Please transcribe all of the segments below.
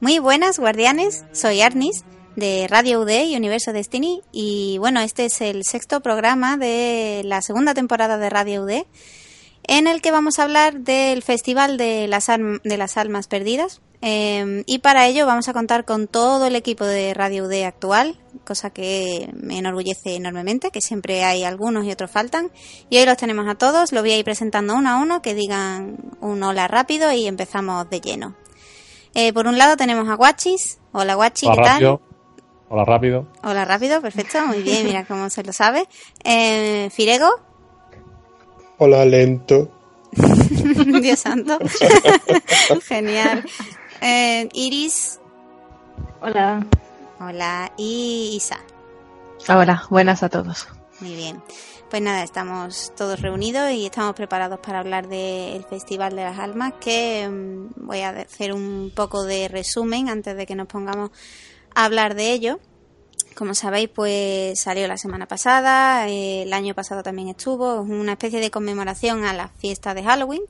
Muy buenas, guardianes. Soy Arnis de Radio UD y Universo Destiny. Y bueno, este es el sexto programa de la segunda temporada de Radio UD, en el que vamos a hablar del Festival de las, de las Almas Perdidas. Em, y para ello vamos a contar con todo el equipo de Radio UD actual, cosa que me enorgullece enormemente, que siempre hay algunos y otros faltan. Y hoy los tenemos a todos, lo voy a ir presentando uno a uno, que digan un hola rápido y empezamos de lleno. Eh, por un lado tenemos a Guachis. Hola Guachi, ¿qué tal? Hola rápido. Hola rápido, perfecto, muy bien, mira cómo se lo sabe. Eh, Firego. Hola lento. Dios santo. Genial. Eh, Iris. Hola. Hola. Y Isa. Hola, buenas a todos. Muy bien. Pues nada, estamos todos reunidos y estamos preparados para hablar del Festival de las Almas, que mm, voy a hacer un poco de resumen antes de que nos pongamos a hablar de ello. Como sabéis, pues salió la semana pasada, eh, el año pasado también estuvo, es una especie de conmemoración a la fiesta de Halloween,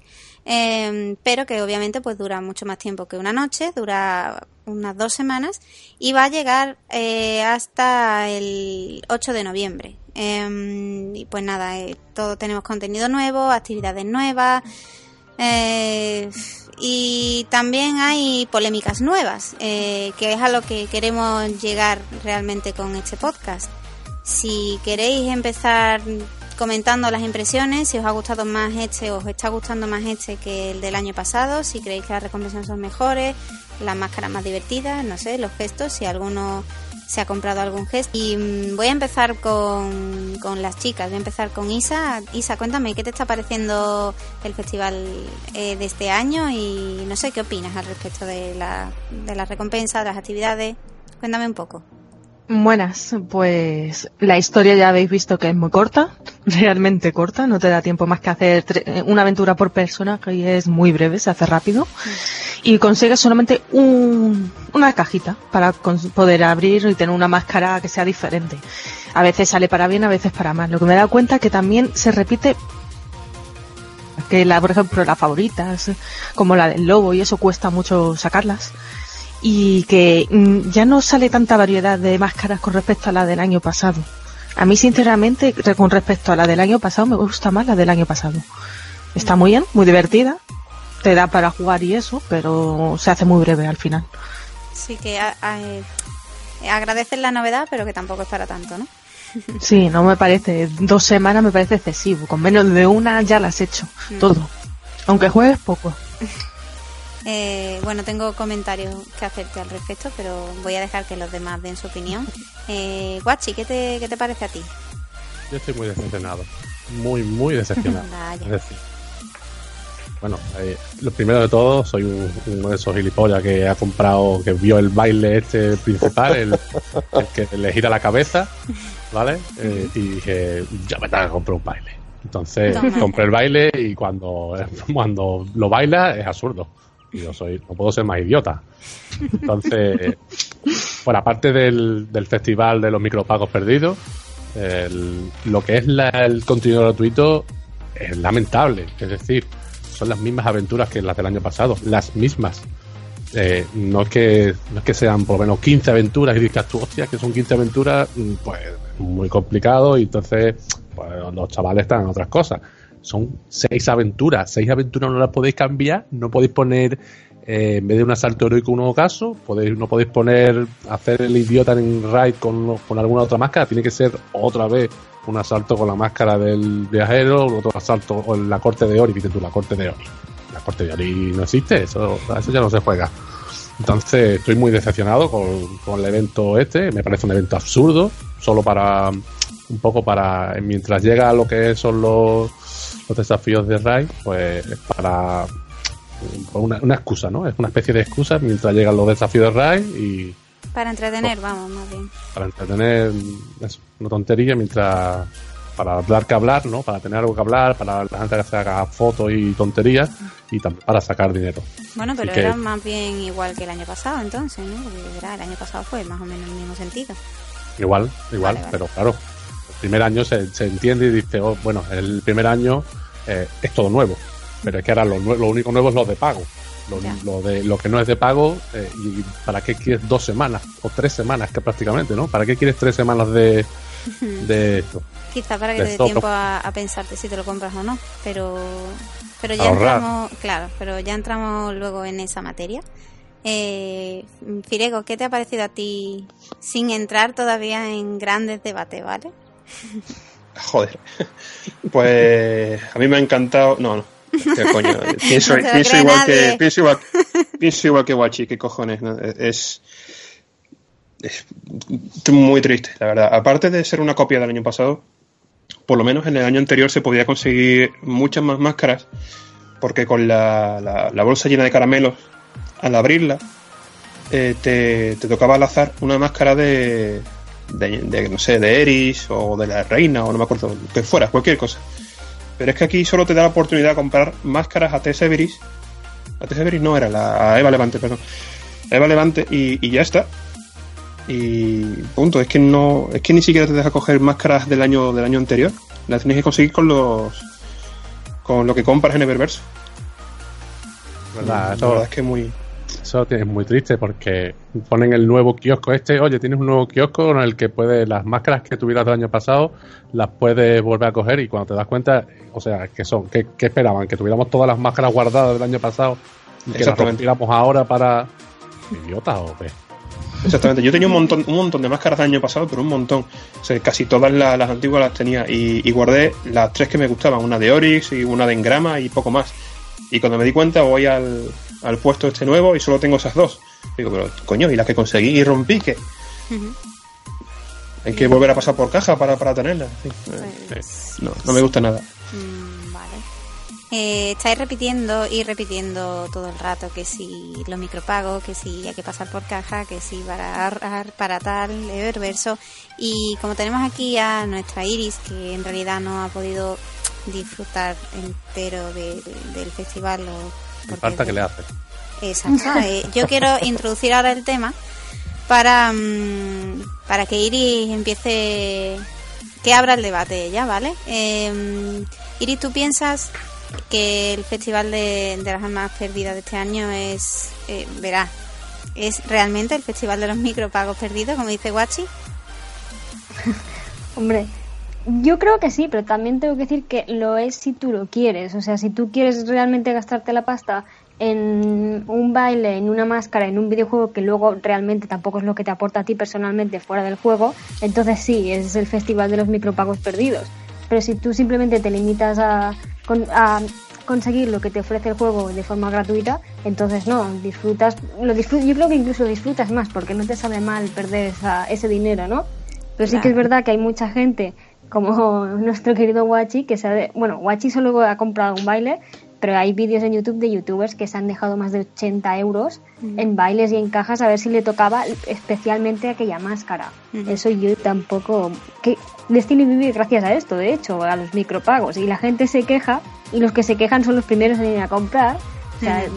em, pero que obviamente pues dura mucho más tiempo que una noche, dura unas dos semanas y va a llegar eh, hasta el 8 de noviembre. Em, y pues nada, eh, todo tenemos contenido nuevo, actividades nuevas. Eh, y también hay polémicas nuevas, eh, que es a lo que queremos llegar realmente con este podcast. Si queréis empezar comentando las impresiones, si os ha gustado más este o os está gustando más este que el del año pasado, si creéis que las recompensas son mejores, las máscaras más divertidas, no sé, los gestos, si alguno se ha comprado algún gesto. Y mm, voy a empezar con, con, las chicas, voy a empezar con Isa. Isa, cuéntame, ¿qué te está pareciendo el festival eh, de este año? Y no sé, ¿qué opinas al respecto de la, de las recompensas, de las actividades? Cuéntame un poco. Buenas, pues la historia ya habéis visto que es muy corta, realmente corta, no te da tiempo más que hacer una aventura por personaje y es muy breve, se hace rápido y consigues solamente un, una cajita para poder abrir y tener una máscara que sea diferente. A veces sale para bien, a veces para mal. Lo que me he dado cuenta es que también se repite que la, por ejemplo, las favoritas, como la del lobo y eso cuesta mucho sacarlas y que mm, ya no sale tanta variedad de máscaras con respecto a la del año pasado. A mí, sinceramente, con respecto a la del año pasado, me gusta más la del año pasado. Está muy bien, muy divertida, te da para jugar y eso, pero se hace muy breve al final. Sí, que eh, agradeces la novedad, pero que tampoco es para tanto, ¿no? Sí, no me parece. Dos semanas me parece excesivo. Con menos de una ya la has hecho. Mm. Todo. Aunque juegues poco. Eh, bueno, tengo comentarios que hacerte al respecto, pero voy a dejar que los demás den su opinión. Eh, Guachi, ¿qué te, ¿qué te parece a ti? Yo estoy muy decepcionado. Muy, muy decepcionado. Bueno, eh, lo primero de todo, soy uno de esos gilipollas que ha comprado, que vio el baile este principal, el, que le gira la cabeza, ¿vale? Eh, y dije, ya me tengo que comprar un baile. Entonces compré el baile y cuando, cuando lo baila es absurdo yo soy, no puedo ser más idiota. Entonces, bueno, aparte del, del festival de los micropagos perdidos, lo que es el contenido gratuito es lamentable. Es decir, son las mismas aventuras que las del año pasado, las mismas. Eh, no, es que, no es que sean por lo menos 15 aventuras y digas tú, hostia, que son 15 aventuras, mm, pues muy complicado y entonces pues, los chavales están en otras cosas son seis aventuras. Seis aventuras no las podéis cambiar, no podéis poner, eh, en vez de un asalto heroico, un caso, podéis, no podéis poner, hacer el idiota en raid con, con alguna otra máscara, tiene que ser otra vez un asalto con la máscara del viajero, otro asalto con la corte de Ori, dices tú, la corte de Ori. La corte de Ori no existe, eso, eso ya no se juega. Entonces estoy muy decepcionado con, con el evento este, me parece un evento absurdo, solo para un poco para mientras llega lo que son los los desafíos de Rai, pues es para una, una, excusa, ¿no? Es una especie de excusa mientras llegan los desafíos de Rai y... Para entretener, vamos, más bien. Para entretener, es una tontería mientras... Para hablar que hablar, ¿no? Para tener algo que hablar, para la gente que se haga fotos y tonterías y también para sacar dinero. Bueno, pero era más bien igual que el año pasado entonces, ¿no? Porque el año pasado fue más o menos el mismo sentido. Igual, igual, pero claro, el primer año se, se entiende y dice, oh, bueno, el primer año eh, es todo nuevo. Pero es que ahora lo, lo, único nuevo es lo de pago. Lo, de, lo que no es de pago, eh, ¿y para qué quieres dos semanas? O tres semanas, que prácticamente, ¿no? ¿Para qué quieres tres semanas de, de esto? Quizá para que De te dé tiempo a, a pensarte si te lo compras o no, pero pero ya Ahorrar. entramos, claro, pero ya entramos luego en esa materia. Eh, Firego, ¿qué te ha parecido a ti sin entrar todavía en grandes debates, ¿vale? Joder. Pues a mí me ha encantado. No, no. ¿Qué coño? Pienso, No igual que, pienso, igual, pienso igual que Wachi, ¿qué cojones? no? Es, es muy triste, la verdad. Aparte de ser una copia del año pasado, por lo menos en el año anterior se podía conseguir muchas más máscaras, porque con la, la- la bolsa llena de caramelos, al abrirla, eh, te, te tocaba al azar una máscara de, de, de, no sé, de Eris o de la reina o no me acuerdo, que fuera, cualquier cosa. Pero es que aquí solo te da la oportunidad de comprar máscaras a Tess Everis. A Tess Everis no era, la, a Eva Levante, perdón. A Eva Levante y, y ya está. Y punto, es que no, es que ni siquiera te deja coger máscaras del año del año anterior. Las tienes que conseguir con los con lo que compras en Eververse. La Eso, verdad es que muy eso es muy triste porque ponen el nuevo kiosco este. Oye, tienes un nuevo kiosco en el que puedes las máscaras que tuvieras del año pasado las puedes volver a coger y cuando te das cuenta, o sea, que son, ¿qué, qué esperaban? Que tuviéramos todas las máscaras guardadas del año pasado y que las ahora para idiotas o qué. Exactamente, yo tenía un montón, un montón de máscaras del año pasado, pero un montón. O sea, casi todas la- las antiguas las tenía y, y guardé las tres que me gustaban, una de Oryx y una de Engrama y poco más. Y cuando me di cuenta voy al, al puesto este nuevo y solo tengo esas dos. Digo, pero coño, ¿y las que conseguí y rompí qué? Ujú. Hay que volver a pasar por caja para, para tenerlas. Sí, Pues, no, no me gusta nada. Mm, vale. Eh, estáis repitiendo y repitiendo todo el rato que si los micropagos, que si hay que pasar por caja, que si para para tal, Eververso. Y como tenemos aquí a nuestra Iris, que en realidad no ha podido disfrutar entero de- de- del festival. O falta que le hace. Exacto. eh, yo quiero introducir ahora el tema para, mm, para que Iris empiece, que abra el debate ella, ¿vale? Eh, Iris, ¿tú piensas que el Festival de, de las Almas Perdidas de este año es, eh, verás, es realmente el Festival de los Micropagos Perdidos, como dice Guachi? Hombre, yo creo que sí, pero también tengo que decir que lo es si tú lo quieres. O sea, si tú quieres realmente gastarte la pasta en un baile, en una máscara, en un videojuego que luego realmente tampoco es lo que te aporta a ti personalmente fuera del juego, entonces sí, es el festival de los micropagos perdidos. Pero si tú simplemente te limitas a, a conseguir lo que te ofrece el juego de forma gratuita, entonces no, disfrutas, lo disfrut- yo creo que incluso disfrutas más porque no te sabe mal perder esa- ese dinero, ¿no? Pero sí que es Claro. verdad que hay mucha gente, como nuestro querido Wachi, que se ha de- bueno, Wachi solo ha comprado un baile, pero hay vídeos en YouTube de youtubers que se han dejado más de 80 euros en bailes y en cajas a ver si le tocaba especialmente aquella máscara. Ujú. Eso yo tampoco... que Destiny vive gracias a esto, de hecho, a los micropagos. Y la gente se queja, y los que se quejan son los primeros en ir a comprar. O sea, sea,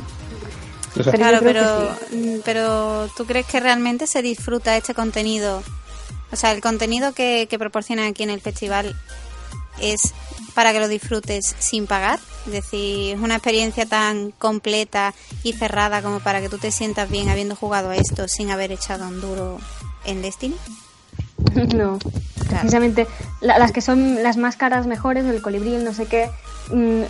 Pero claro, pero, mm, pero ¿tú crees que realmente se disfruta este contenido? O sea, el contenido que, que proporcionan aquí en el festival es para que lo disfrutes sin pagar. Es decir, es una experiencia tan completa y cerrada como para que tú te sientas bien habiendo jugado a esto sin haber echado un duro en Destiny. No, precisamente la- las que son las máscaras mejores, el colibrí, el no sé qué, mm,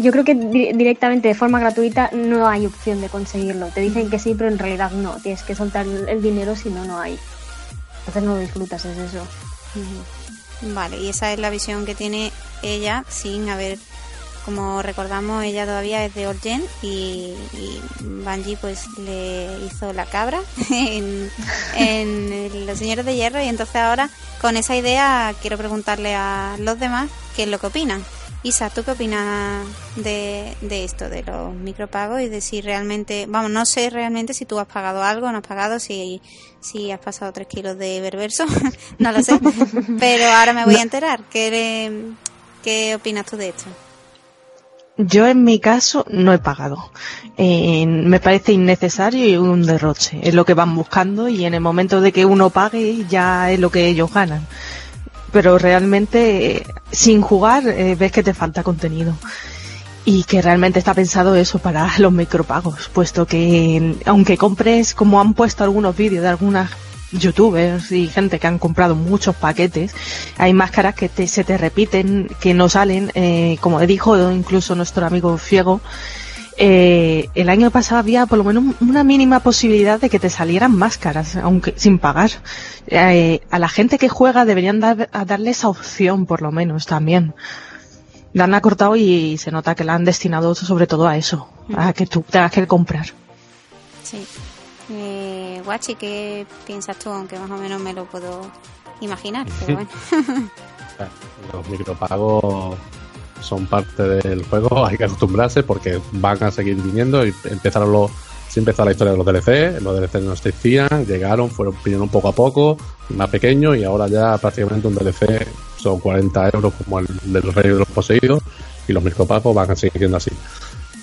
yo creo que di- directamente de forma gratuita no hay opción de conseguirlo. Te dicen que sí, pero en realidad no. Tienes que soltar el dinero si no, no hay. Entonces no lo disfrutas, es eso. Vale, y esa es la visión que tiene ella sin haber, como recordamos, ella todavía es de Orgen y, y Bungie pues le hizo la cabra en, en Los Señores de Hierro y entonces ahora con esa idea quiero preguntarle a los demás qué es lo que opinan. Isa, ¿tú qué opinas de, de esto, de los micropagos y de si realmente, vamos, no sé realmente si tú has pagado algo, no has pagado, si, si has pasado tres kilos de berberso, no lo sé, pero ahora me voy a enterar. ¿Qué, qué opinas tú de esto? Yo en mi caso no he pagado. Eh, me parece innecesario y un derroche. Es lo que van buscando y en el momento de que uno pague ya es lo que ellos ganan. Pero realmente sin jugar eh, ves que te falta contenido. y que realmente está pensado eso para los micropagos, puesto que aunque compres, como han puesto algunos vídeos de algunas youtubers y gente que han comprado muchos paquetes, hay máscaras que te, se te repiten, que no salen, eh, como dijo incluso nuestro amigo Fiego, eh, el año pasado había por lo menos una mínima posibilidad de que te salieran máscaras, aunque sin pagar. Eh, a la gente que juega deberían dar, a darle esa opción, por lo menos, también. La han acortado y se nota que la han destinado sobre todo a eso, a que tú tengas que comprar. Sí. Eh, Guachi, ¿qué piensas tú? Aunque más o menos me lo puedo imaginar, pero bueno. Los micropagos son parte del juego, hay que acostumbrarse porque van a seguir viniendo y empezaron los sí empezó la historia de los DLC, los DLC no existían, llegaron, fueron pidiendo un poco a poco, más pequeños y ahora ya prácticamente un DLC son 40 euros como el del Rey de los Poseídos y los micropagos van a seguir siendo así.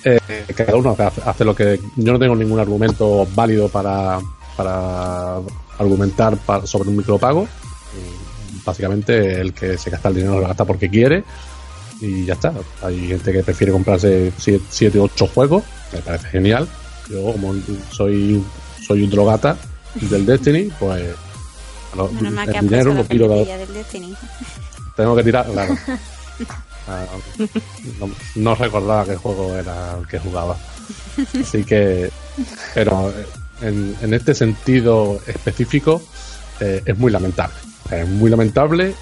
Eh, cada uno hace lo que... Yo no tengo ningún argumento válido para, para argumentar sobre un micropago. Básicamente el que se gasta el dinero lo gasta porque quiere y ya está. Hay gente que prefiere comprarse 7 o 8 juegos, me parece genial. Yo, como soy, soy un drogata del Destiny, pues el dinero lo tiro Tengo que tirar, claro. Ah, no, recordaba qué juego era el que jugaba. Así que, pero en, en este sentido específico, eh, es muy lamentable. Es muy lamentable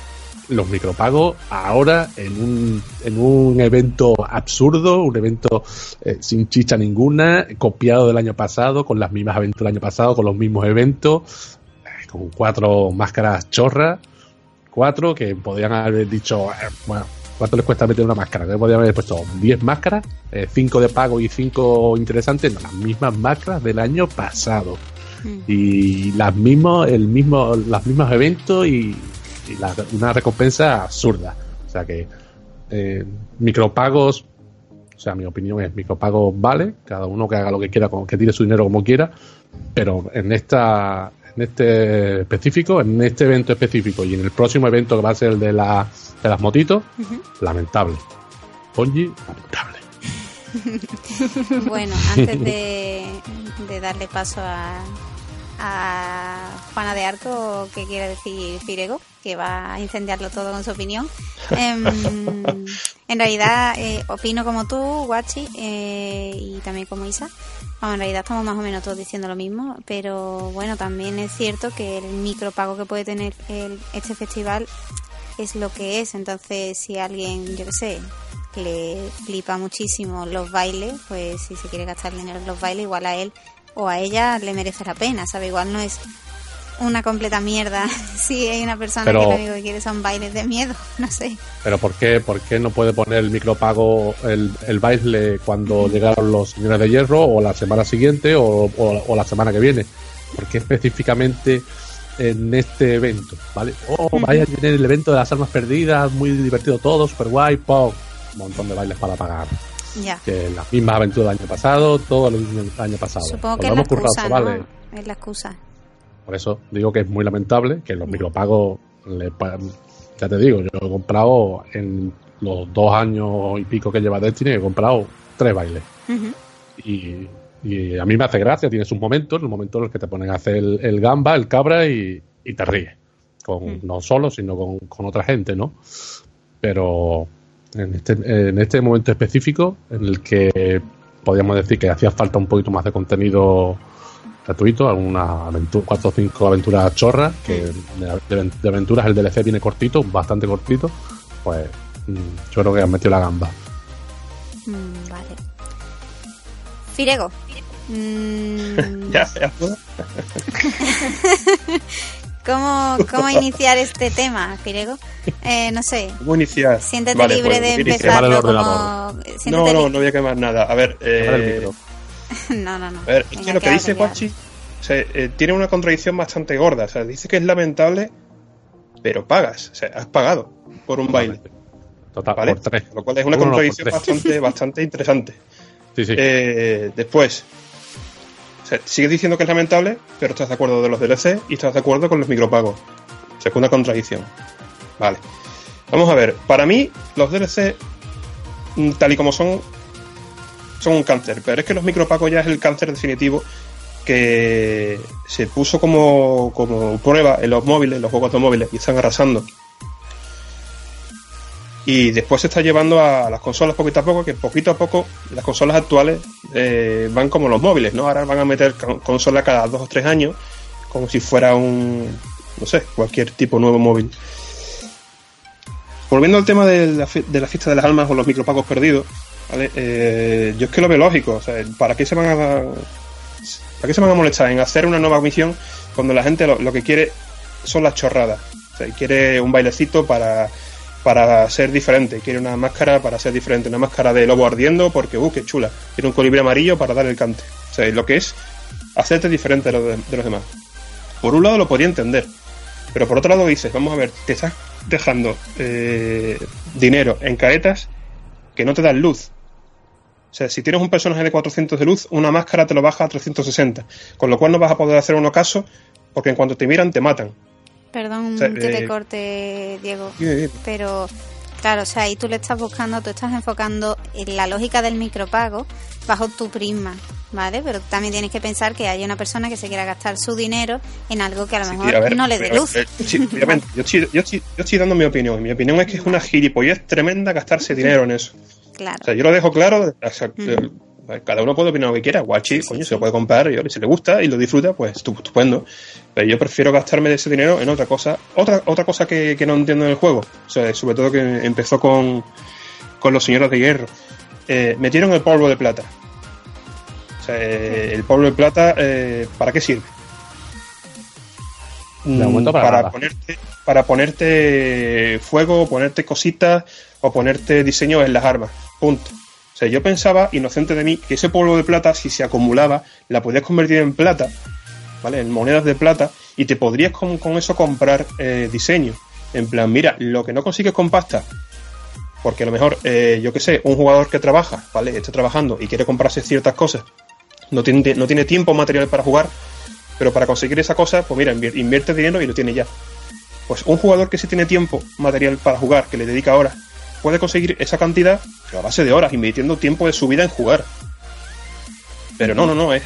los micropagos ahora en un, en un evento absurdo, un evento eh, sin chicha ninguna, copiado del año pasado, con las mismas aventuras del año pasado, con los mismos eventos, eh, con cuatro máscaras chorras, cuatro que podrían haber dicho, eh, bueno, ¿cuánto les cuesta meter una máscara? Que podrían haber puesto 10 máscaras, 5 de pago y 5 interesantes, no, las mismas máscaras del año pasado. Mm. Y las mismos, el mismo, los mismos eventos y y una recompensa absurda. O sea que eh, micropagos, o sea, mi opinión es micropagos vale, cada uno que haga lo que quiera, que tire su dinero como quiera, pero en esta en este específico, en este evento específico y en el próximo evento que va a ser el de, la, de las motitos, lamentable. Ponji, lamentable. bueno, antes de, de darle paso a, a Juana de Arco, ¿qué quiere decir Firego? que va a incendiarlo todo con su opinión. Em, en realidad, eh, opino como tú, Guachi, eh, y también como Isa. en realidad estamos más o menos todos diciendo lo mismo, pero bueno, también es cierto que el micropago que puede tener este festival es lo que es. Entonces, si alguien, yo qué sé, le flipa muchísimo los bailes, pues si se quiere gastar dinero en los bailes, igual a él o a ella le merece la pena, ¿sabe? Igual no es una completa mierda si hay una persona que lo único que quiere son bailes de miedo, no sé. Pero ¿por qué, por qué no puede poner el micropago, el, el baile cuando llegaron los señores de hierro o la semana siguiente o, la semana que viene? ¿Por qué específicamente en este evento? ¿Vale? Oh, vaya a tener el evento de las armas perdidas, muy divertido todo, super guay, pop, un montón de bailes para pagar. Ya. Que las mismas aventuras del año pasado, todo el año pasado. Supongo que es la, excusa, ¿no? es la excusa. Por eso digo que es muy lamentable que los micropagos, ya te digo, yo he comprado en los dos años y pico que lleva Destiny, he comprado tres bailes. y, a mí me hace gracia, tienes un momento, el momento en el que te ponen a hacer el, gamba, el cabra y, te ríes. Con, No solo, sino con, otra gente, ¿no? Pero en este, en este momento específico, en el que podríamos decir que hacía falta un poquito más de contenido gratuito, algunas aventura, cuatro o cinco aventuras chorras, que de, aventuras el DLC viene cortito, bastante cortito, pues mm, yo creo que han metido la gamba. Mm, vale. Firego. Mm. ya, ya. ¿Cómo, ¿Cómo iniciar este tema, Firego? Eh, no sé. ¿Cómo iniciar? Siéntete libre pues, de empezarlo como... No, no, no voy a quemar nada. A ver, eh, no, no, no. A ver, es que lo que dice Guachi eh, tiene una contradicción bastante gorda. O sea, dice que es lamentable, pero pagas. O sea, has pagado por un baile. Total, ¿vale? Por tres. Lo cual es una contradicción bastante, bastante interesante. Sí, sí. Eh, después, o sigues diciendo que es lamentable, pero estás de acuerdo de los DLC y estás de acuerdo con los micropagos. O contradicción. Vale. Vamos a ver. Para mí, los DLC, mm, tal y como son, son un cáncer, pero es que los micropagos ya es el cáncer definitivo que se puso como, como prueba en los móviles, en los juegos de móviles, y están arrasando. Y después se está llevando a las consolas poquito a poco, que poquito a poco las consolas actuales eh, van como los móviles, ¿no? Ahora van a meter consolas cada dos o tres años, como si fuera un, no sé, cualquier tipo nuevo móvil. Volviendo al tema de la, de la fiesta de las almas o los micropagos perdidos. Eh, yo es que lo veo lógico, o sea, ¿para qué se van a ¿para qué se van a molestar en hacer una nueva misión cuando la gente lo, lo que quiere son las chorradas? O sea, quiere un bailecito para para ser diferente. Quiere una máscara para ser diferente. Una máscara de lobo ardiendo porque, uh, qué chula. Quiere un colibrí amarillo para dar el cante. O sea, lo que es hacerte diferente de, los demás. Por un lado lo podría entender. Pero por otro lado dices, vamos a ver, te estás dejando eh, dinero en caretas que no te dan luz. O sea, si tienes un personaje de 400 de luz, una máscara te lo baja a 360. Con lo cual no vas a poder hacer uno caso porque en cuanto te miran te matan. Perdón que te eh, corte, Diego. Pero claro, o sea, ahí tú le estás buscando, tú estás enfocando en la lógica del micropago bajo tu prisma, ¿vale? Pero también tienes que pensar que hay una persona que se quiera gastar su dinero en algo que a lo mejor no le dé luz. Eh, yo, estoy, yo, estoy, dando mi opinión. Mi opinión es que es una gilipollez tremenda gastarse dinero en eso. Claro. O sea, yo lo dejo claro. Cada uno puede opinar lo que quiera. Guachi, coño, se lo puede comprar. Y si le gusta y lo disfruta, pues estupendo. Pero yo prefiero gastarme ese dinero en otra cosa. Otra, otra cosa que, no entiendo en el juego. O sea, sobre todo que empezó con, con los señores de hierro. Eh, metieron el polvo de plata. O sea, eh, el polvo de plata, eh, ¿para qué sirve? Mm, para, para ponerte para ponerte fuego, ponerte cositas o ponerte diseño en las armas. Punto. O sea, yo pensaba, inocente de mí, que ese polvo de plata, si se acumulaba, la podías convertir en plata, ¿vale? En monedas de plata, y te podrías con, eso comprar eh, diseño. En plan, mira, lo que no consigues con pasta, porque a lo mejor, eh, yo qué sé, un jugador que trabaja, ¿vale? Está trabajando y quiere comprarse ciertas cosas, no tiene, no tiene tiempo material para jugar, pero para conseguir esa cosa, pues mira, invierte dinero y lo tiene ya. Pues un jugador que sí tiene tiempo material para jugar, que le dedica horas, puede conseguir esa cantidad a base de horas, invirtiendo tiempo de su vida en jugar. Pero no, no, no, es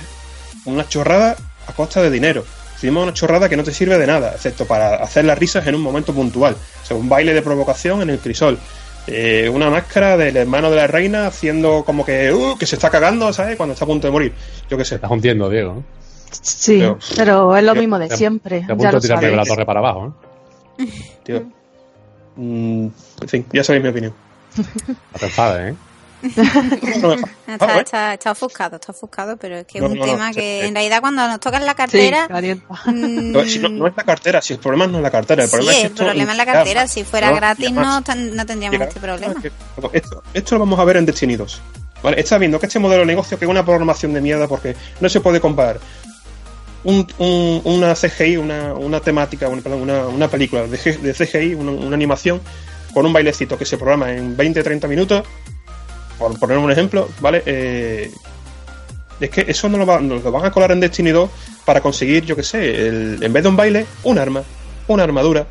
una chorrada a costa de dinero. Encima una chorrada que no te sirve de nada, excepto para hacer las risas en un momento puntual. O sea, un baile de provocación en el crisol. Eh, una máscara del hermano de la reina haciendo como que, uh, que se está cagando, ¿sabes? Cuando está a punto de morir. Yo qué sé. Estás hundiendo, Diego. Sí, pero, es lo mismo de siempre. Te, a punto de la torre para abajo, ¿eh? Tío, Mm, en fin, ya sabéis mi opinión. No te enfades, ¿eh? está, está, ofuscado, está ofuscado, pero es que es un tema que en realidad cuando nos toca la cartera. Mm, no, es la cartera, si el problema no es la cartera, el problema, es, el problema es la cartera. Si fuera gratis, no, no tendríamos este problema. Esto, esto, lo vamos a ver en Destiny 2. ¿vale? Está viendo que este modelo de negocio que es una programación de mierda porque no se puede comparar un, una CGI, una, una temática, una, una, película de, CGI, una, animación con un bailecito que se programa en 20-30 minutos, por poner un ejemplo, ¿vale? Eh, es que eso no lo, lo, van a colar en Destiny 2 para conseguir, yo que sé, en vez de un baile, un arma, una armadura,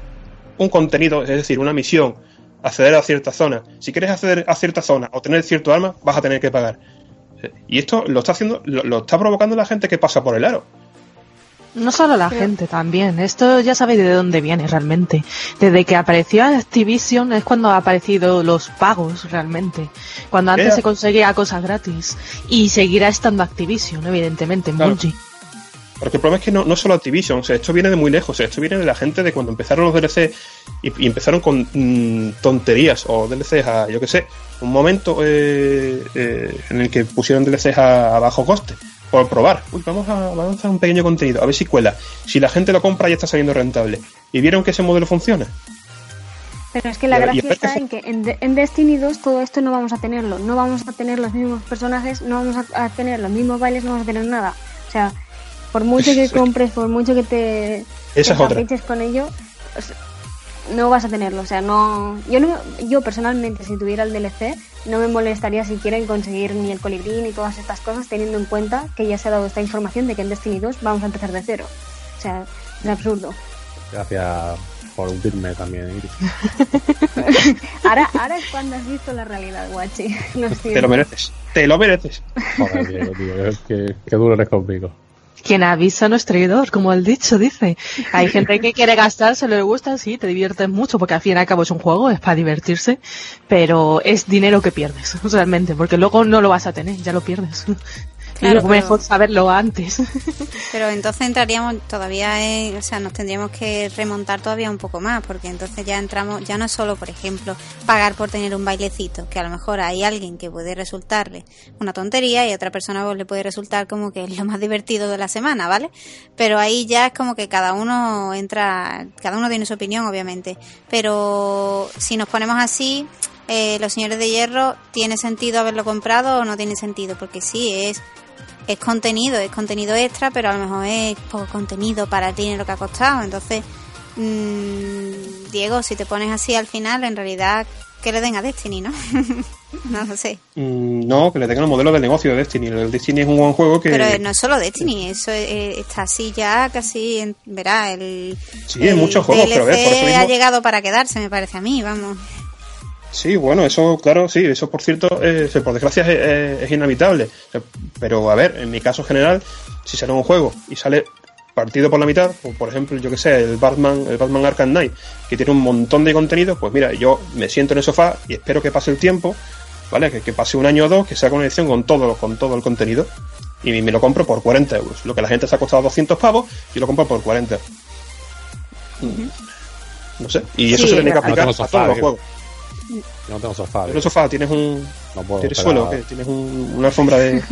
un contenido, es decir, una misión, acceder a cierta zona. Si quieres acceder a cierta zona o tener cierto arma, vas a tener que pagar. Y esto lo está haciendo, lo está provocando la gente que pasa por el aro. No solo la gente también, esto ya sabéis de dónde viene realmente. Desde que apareció Activision es cuando han aparecido los pagos realmente. Cuando antes se conseguía cosas gratis. Y seguirá estando Activision, evidentemente, claro. Porque el problema es que no, no solo Activision, o sea, esto viene de muy lejos, o sea, esto viene de la gente de cuando empezaron los DLC y, empezaron con mm, tonterías o DLCs a, yo qué sé, un momento eh, eh, en el que pusieron DLCs a bajo coste por probar. Uy, vamos a lanzar un pequeño contenido, a ver si cuela. Si la gente lo compra ya está saliendo rentable. ¿Y vieron que ese modelo funciona? Pero es que la gracia está en que en, Destiny 2 todo esto no vamos a tenerlo. No vamos a tener los mismos personajes, no vamos a, tener los mismos bailes, no vamos a tener nada. O sea, por mucho que compres, por mucho que te, Esa con ello, no vas a tenerlo. O sea, no. Yo, no, yo personalmente, si tuviera el DLC, no me molestaría si quieren conseguir ni el colibrí ni todas estas cosas, teniendo en cuenta que ya se ha dado esta información de que en Destiny 2 vamos a empezar de cero. O sea, es absurdo. Gracias, por hundirme también. ahora, ahora es cuando has visto la realidad, guachi. te lo mereces, te lo mereces. Joder, Diego, tío, que, que duro eres conmigo. Quien avisa no es traidor, como el dicho dice. Hay gente que quiere gastar, se le gusta, sí, te diviertes mucho, porque al fin y al cabo es un juego, es para divertirse, pero es dinero que pierdes, realmente, porque luego no lo vas a tener, ya lo pierdes. Claro, mejor saberlo antes. Pero entonces entraríamos todavía, en, o sea, nos tendríamos que remontar todavía un poco más, porque entonces ya entramos, ya no es solo, por ejemplo, pagar por tener un bailecito, que a lo mejor hay alguien que puede resultarle una tontería y a otra persona pues, le puede resultar como que es lo más divertido de la semana, ¿vale? Pero ahí ya es como que cada uno entra, cada uno tiene su opinión, obviamente. Pero si nos ponemos así, eh, los señores de hierro, ¿tiene sentido haberlo comprado o no tiene sentido? Porque sí, es es contenido, es contenido extra, pero a lo mejor es poco contenido para el dinero que ha costado. Entonces, mmm, Diego, si te pones así al final, en realidad, que le den a Destiny, ¿no? no lo sé. Mm, no, que le tengan el modelo de negocio de Destiny. El Destiny es un buen juego que... Pero no es solo Destiny, eso está así ya casi, en, verá, el... Sí, en muchos juegos, pero por eso ha llegado para quedarse, me parece a mí, vamos. Sí, bueno, eso, claro, sí, eso por cierto, eh, por desgracia es, inevitable. Pero a ver, en mi caso general, si sale un juego y sale partido por la mitad, o por ejemplo, yo que sé, el Batman, el Batman Arkham Knight, que tiene un montón de contenido, pues mira, yo me siento en el sofá y espero que pase el tiempo, ¿vale? Que, pase un año o dos, que sea una edición con todo, con todo el contenido, y me lo compro por 40 euros. Lo que la gente se ha costado 200 pavos, yo lo compro por 40. No sé, y eso se tiene que aplicar a todos los juegos. Yo no tengo sofá. ¿Tienes sofá? ¿Tienes un. ¿Tienes suelo? ¿Tienes una alfombra de.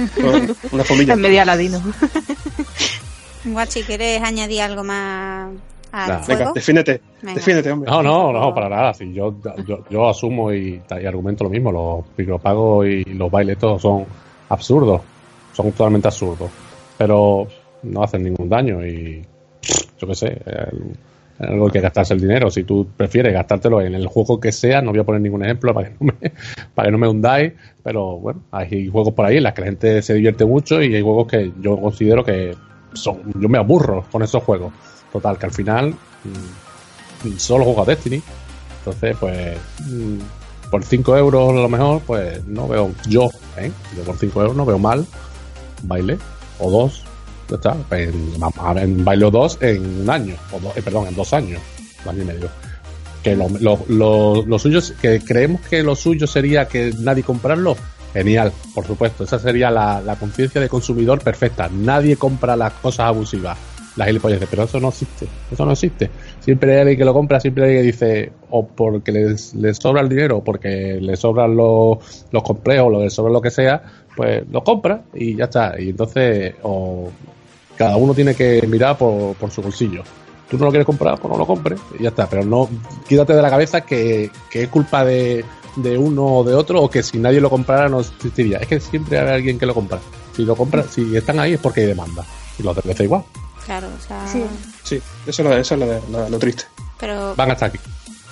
una alfombrilla? En media ladino. Guachi, ¿quieres añadir algo más al juego? Venga, defiéndete. Defiéndete, hombre. No, no, no, para nada. Si yo, yo, yo asumo y, y, argumento lo mismo. Los micropagos y los bailes todos son absurdos. Son totalmente absurdos. Pero no hacen ningún daño y. Yo qué sé. El, algo que gastarse el dinero. Si tú prefieres gastártelo en el juego que sea, no voy a poner ningún ejemplo para que no me, para que no me hundáis, pero bueno, hay juegos por ahí en los que la gente se divierte mucho y hay juegos que yo considero que son, yo me aburro con esos juegos. Total, que al final mm, solo juego a Destiny. Entonces, pues, mm, por 5 euros a lo mejor, pues no veo, yo, ¿eh? yo por 5 euros no veo mal baile o dos está. En, en Bailo 2 en un año, o eh, perdón, en dos años, un año y medio. Que lo, lo, lo, suyo, que creemos que lo suyo sería que nadie comprarlo, genial, por supuesto. Esa sería la, la conciencia de consumidor perfecta. Nadie compra las cosas abusivas. Las gilipollas, pero eso no existe. Eso no existe. Siempre hay alguien que lo compra, siempre hay alguien que dice, o porque les sobra el dinero, o porque le sobran los, los complejos, o le sobra lo que sea, pues lo compra y ya está. Y entonces, o cada uno tiene que mirar por, por su bolsillo. Tú no lo quieres comprar, pues no lo compres y ya está. Pero no, quítate de la cabeza que, es culpa de, de uno o de otro o que si nadie lo comprara no existiría. Es que siempre hay alguien que lo compra. Si lo compra, si están ahí es porque hay demanda. Y los demás igual. Claro, o sea... Sí, sí eso es, lo, lo, triste. Pero... Van hasta aquí.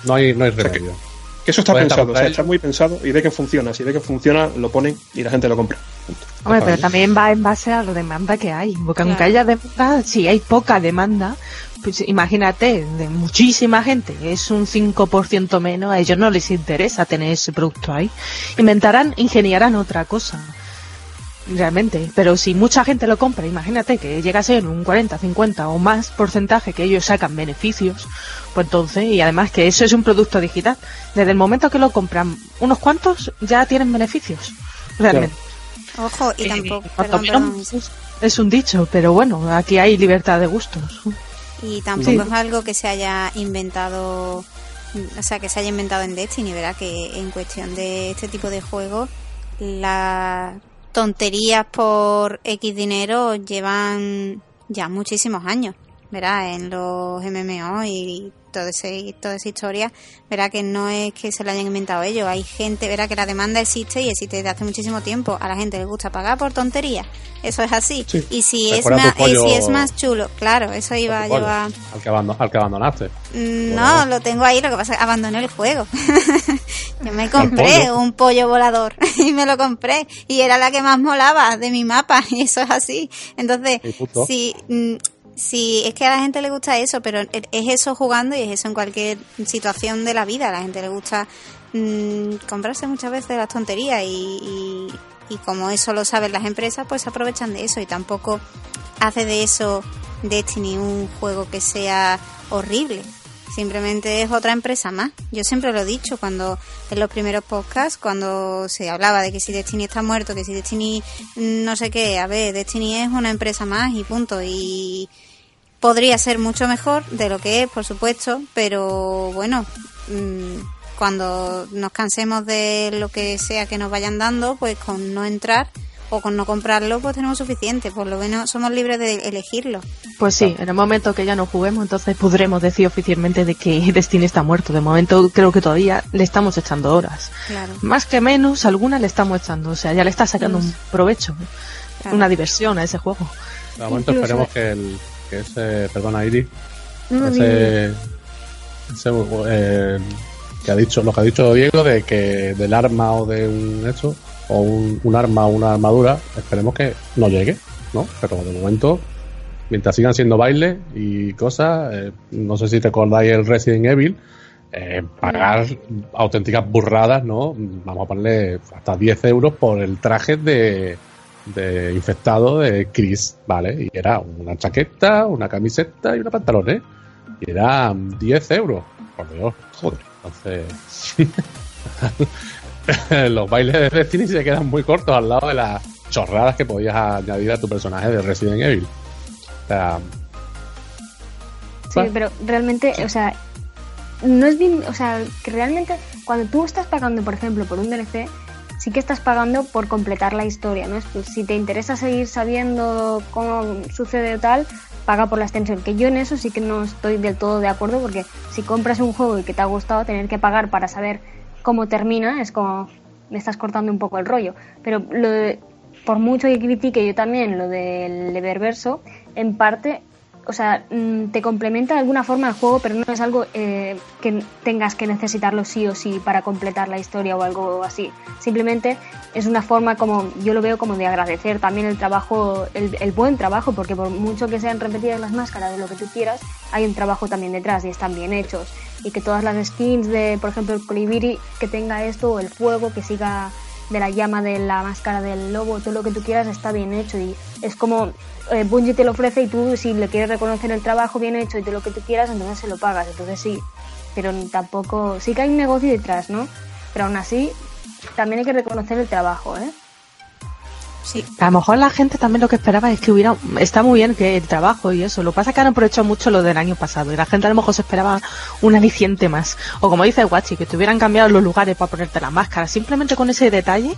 No hay, no hay remedio. que, eso está pensado, o sea, está muy pensado y de que funciona. Si de que funciona, lo ponen y la gente lo compra. Hombre, pero también va en base a la demanda que hay. Porque aunque haya demanda, si hay poca demanda, pues imagínate, de muchísima gente, es un 5% menos, a ellos no les interesa tener ese producto ahí. Inventarán, ingeniarán otra cosa. Realmente, pero si mucha gente lo compra, imagínate que llega a ser un 40, 50 o más porcentaje que ellos sacan beneficios, pues entonces, y además que eso es un producto digital, desde el momento que lo compran unos cuantos ya tienen beneficios, realmente. Ojo, y eh, tampoco. Es un dicho, pero bueno, aquí hay libertad de gustos. Y tampoco es algo que se haya inventado, o sea, que se haya inventado en Destiny, ¿verdad? Que en cuestión de este tipo de juegos, las tonterías por X dinero llevan ya muchísimos años, ¿verdad? En los MMO y todo ese, toda esa historia, verá que no es que se lo hayan inventado ellos. Hay gente, verá que la demanda existe y existe desde hace muchísimo tiempo. A la gente le gusta pagar por tonterías. Eso es así. Y si es, más, y si es más chulo, claro, eso iba a llevar. Al que, al que abandonaste. Mm, no, lo tengo ahí, lo que pasa es que abandoné el juego. Yo me compré un pollo volador y me lo compré y era la que más molaba de mi mapa y eso es así. Entonces, si Sí, es que a la gente le gusta eso, pero es eso jugando y es eso en cualquier situación de la vida. A la gente le gusta mm, comprarse muchas veces las tonterías y, y, como eso lo saben las empresas, pues aprovechan de eso y tampoco hace de eso Destiny un juego que sea horrible. Simplemente es otra empresa más. Yo siempre lo he dicho cuando en los primeros podcasts, cuando se hablaba de que si Destiny está muerto, que si Destiny no sé qué, a ver, Destiny es una empresa más y punto. Y podría ser mucho mejor de lo que es, por supuesto, pero bueno, mm, cuando nos cansemos de lo que sea que nos vayan dando, pues con no entrar o con no comprarlo, pues tenemos suficiente. Por lo menos somos libres de elegirlo. Pues sí, en el momento que ya no juguemos, entonces podremos decir oficialmente de que Destiny está muerto. De momento creo que todavía le estamos echando horas. Más que menos, alguna le estamos echando. O sea, ya le está sacando un provecho, una diversión a ese juego. De momento esperemos que, el, que ese, perdona Iris, ese, ese eh, que ha dicho, lo que ha dicho Diego de que del arma o de un hecho o un, arma o una armadura, esperemos que no llegue, ¿no? Pero de momento, mientras sigan siendo bailes y cosas, eh, no sé si te acordáis el Resident Evil, eh, pagar auténticas burradas, ¿no? Vamos a ponerle hasta 10 euros por el traje de, de infectado de Chris, ¿vale? Y era una chaqueta, una camiseta y una pantalón, ¿eh? Y eran 10 euros. Por Dios, joder. Entonces. los bailes de Destiny se quedan muy cortos al lado de las chorradas que podías añadir a tu personaje de Resident Evil. O sea, sí, pero realmente, o sea, no es bien, o sea, que realmente cuando tú estás pagando, por ejemplo, por un DLC, sí que estás pagando por completar la historia, ¿no? Si te interesa seguir sabiendo cómo sucede tal, paga por la extensión. Que yo en eso sí que no estoy del todo de acuerdo, porque si compras un juego y que te ha gustado, tener que pagar para saber cómo termina, es como me estás cortando un poco el rollo. Pero lo por mucho que critique yo también lo del Eververso, en parte o sea, mm, te complementa de alguna forma el juego, pero no es algo eh, que tengas que necesitarlo sí o sí para completar la historia o algo así. Simplemente es una forma como, yo lo veo como de agradecer también el trabajo, el, buen trabajo, porque por mucho que sean repetidas las máscaras de lo que tú quieras, hay un trabajo también detrás y están bien hechos. Y que todas las skins de, por ejemplo, el colibiri, que tenga esto, o el fuego, que siga de la llama de la máscara del lobo, todo lo que tú quieras está bien hecho y es como eh, Bungie te lo ofrece y tú si le quieres reconocer el trabajo bien hecho y todo lo que tú quieras, entonces se lo pagas, entonces sí, pero tampoco, sí que hay un negocio detrás, ¿no? Pero aún así, también hay que reconocer el trabajo, ¿eh? Sí. A lo mejor la gente también lo que esperaba es que hubiera, está muy bien que el trabajo y eso, lo que pasa es que han aprovechado mucho lo del año pasado y la gente a lo mejor se esperaba un aliciente más. O como dice Guachi, que te hubieran cambiado los lugares para ponerte la máscara, simplemente con ese detalle.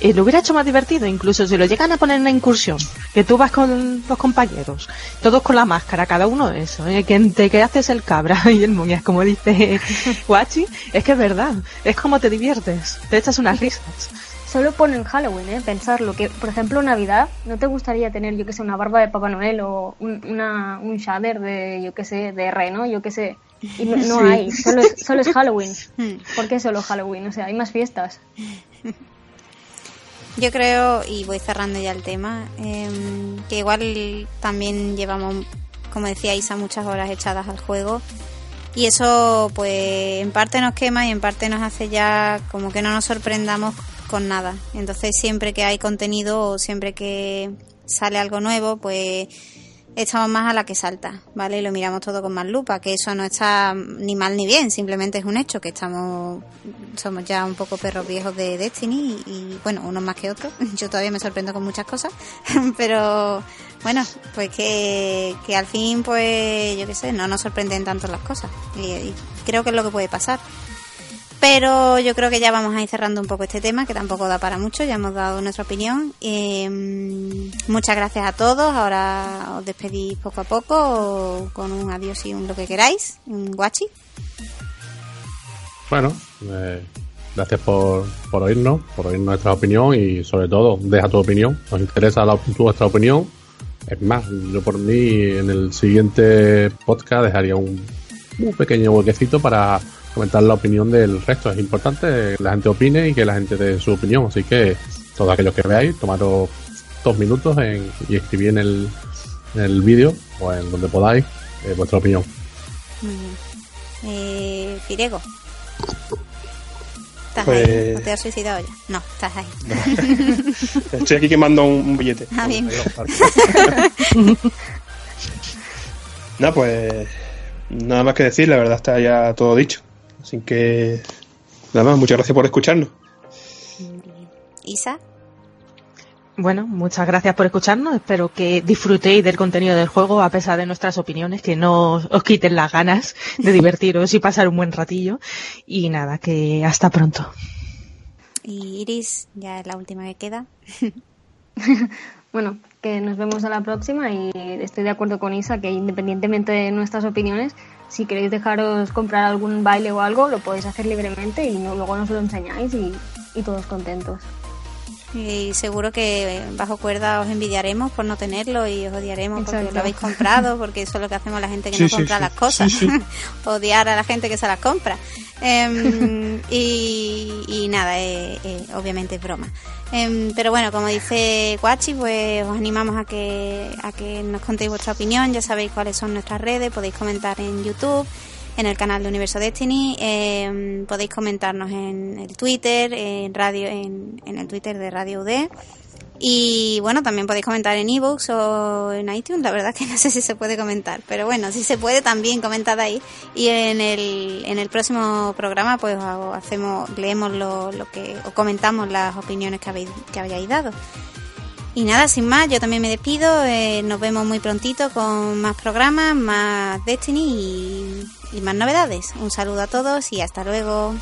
Eh, lo hubiera hecho más divertido, incluso si lo llegan a poner en una incursión, que tú vas con los compañeros, todos con la máscara, cada uno eso, ¿eh? que, te, que haces el cabra y el muñeco, como dice Guachi, es que es verdad, es como te diviertes, te echas unas risas solo ponen Halloween, ¿eh? Pensarlo, que por ejemplo Navidad, ¿no te gustaría tener, yo que sé, una barba de Papá Noel o un, una, un shader de, yo que sé, de reno, yo que sé? Y no, hay, solo es, solo es Halloween. ¿Por qué solo Halloween? O sea, hay más fiestas. Yo creo, y voy cerrando ya el tema, em, que igual también llevamos, como decía Isa, muchas horas echadas al juego. Y eso, pues, en parte nos quema y en parte nos hace ya como que no nos sorprendamos con nada. Entonces siempre que hay contenido o siempre que sale algo nuevo, pues estamos más a la que salta, ¿vale? Y lo miramos todo con más lupa, que eso no está ni mal ni bien, simplemente es un hecho que estamos, somos ya un poco perros viejos de Destiny y, bueno, unos más que otros. Yo todavía me sorprendo con muchas cosas, pero bueno, pues que, que al fin, pues yo qué sé, no nos sorprenden tanto las cosas y creo que es lo que puede pasar. Pero yo creo que ya vamos a ir cerrando un poco este tema, que tampoco da para mucho, ya hemos dado nuestra opinión. Em, muchas gracias a todos, ahora os despedís poco a poco con un adiós y un lo que queráis, un guachi. Bueno, eh, gracias por, por oírnos, por oír nuestra opinión y sobre todo deja tu opinión, nos interesa la, vuestra opinión. Es más, yo por mí en el siguiente podcast dejaría un, un pequeño huequecito para comentar la opinión del resto. Es importante que la gente opine y que la gente dé su opinión. Así que todos aquellos que veáis, tomaros dos minutos en, y escribir en el, en el vídeo o en donde podáis eh, vuestra opinión. Muy bien. Eh, Firego. ¿Estás Pues- ahí? ¿O te has suicidado ya? No, estás ahí. Estoy aquí quemando un, un billete. Ah, bien. Nada, pues nada más que decir, la verdad está ya todo dicho. Así que nada más, muchas gracias por escucharnos. Isa. Bueno, muchas gracias por escucharnos. Espero que disfrutéis del contenido del juego a pesar de nuestras opiniones, que no os quiten las ganas de divertiros y pasar un buen ratillo. Y nada, que hasta pronto. Y Iris, ya es la última que queda. Bueno, que nos vemos a la próxima y estoy de acuerdo con Isa que independientemente de nuestras opiniones, si queréis dejaros comprar algún baile o algo, lo podéis hacer libremente y luego nos lo enseñáis y, y todos contentos. Y seguro que bajo cuerda os envidiaremos por no tenerlo y os odiaremos porque lo habéis comprado, porque eso es lo que hacemos la gente que Sí, no compra sí. las cosas. Sí, sí. Odiar a la gente que se las compra. Em, y, y nada, eh, eh, obviamente es broma. Em, pero bueno, como dice Guachi, pues os animamos a que, a que nos contéis vuestra opinión. Ya sabéis cuáles son nuestras redes, podéis comentar en YouTube en el canal de Universo Destiny. eh, podéis comentarnos en el Twitter, en radio, en, en el Twitter de Radio UD. Y bueno, también podéis comentar en ebooks o en iTunes. La verdad que no sé si se puede comentar, pero bueno, si se puede también comentad ahí. Y en el, en el próximo programa, pues hacemos, leemos lo, lo que, o comentamos las opiniones que habéis, que hayáis dado. Y nada, sin más, yo también me despido. eh, nos vemos muy prontito con más programas, más Destiny y, y más novedades. Un saludo a todos y hasta luego.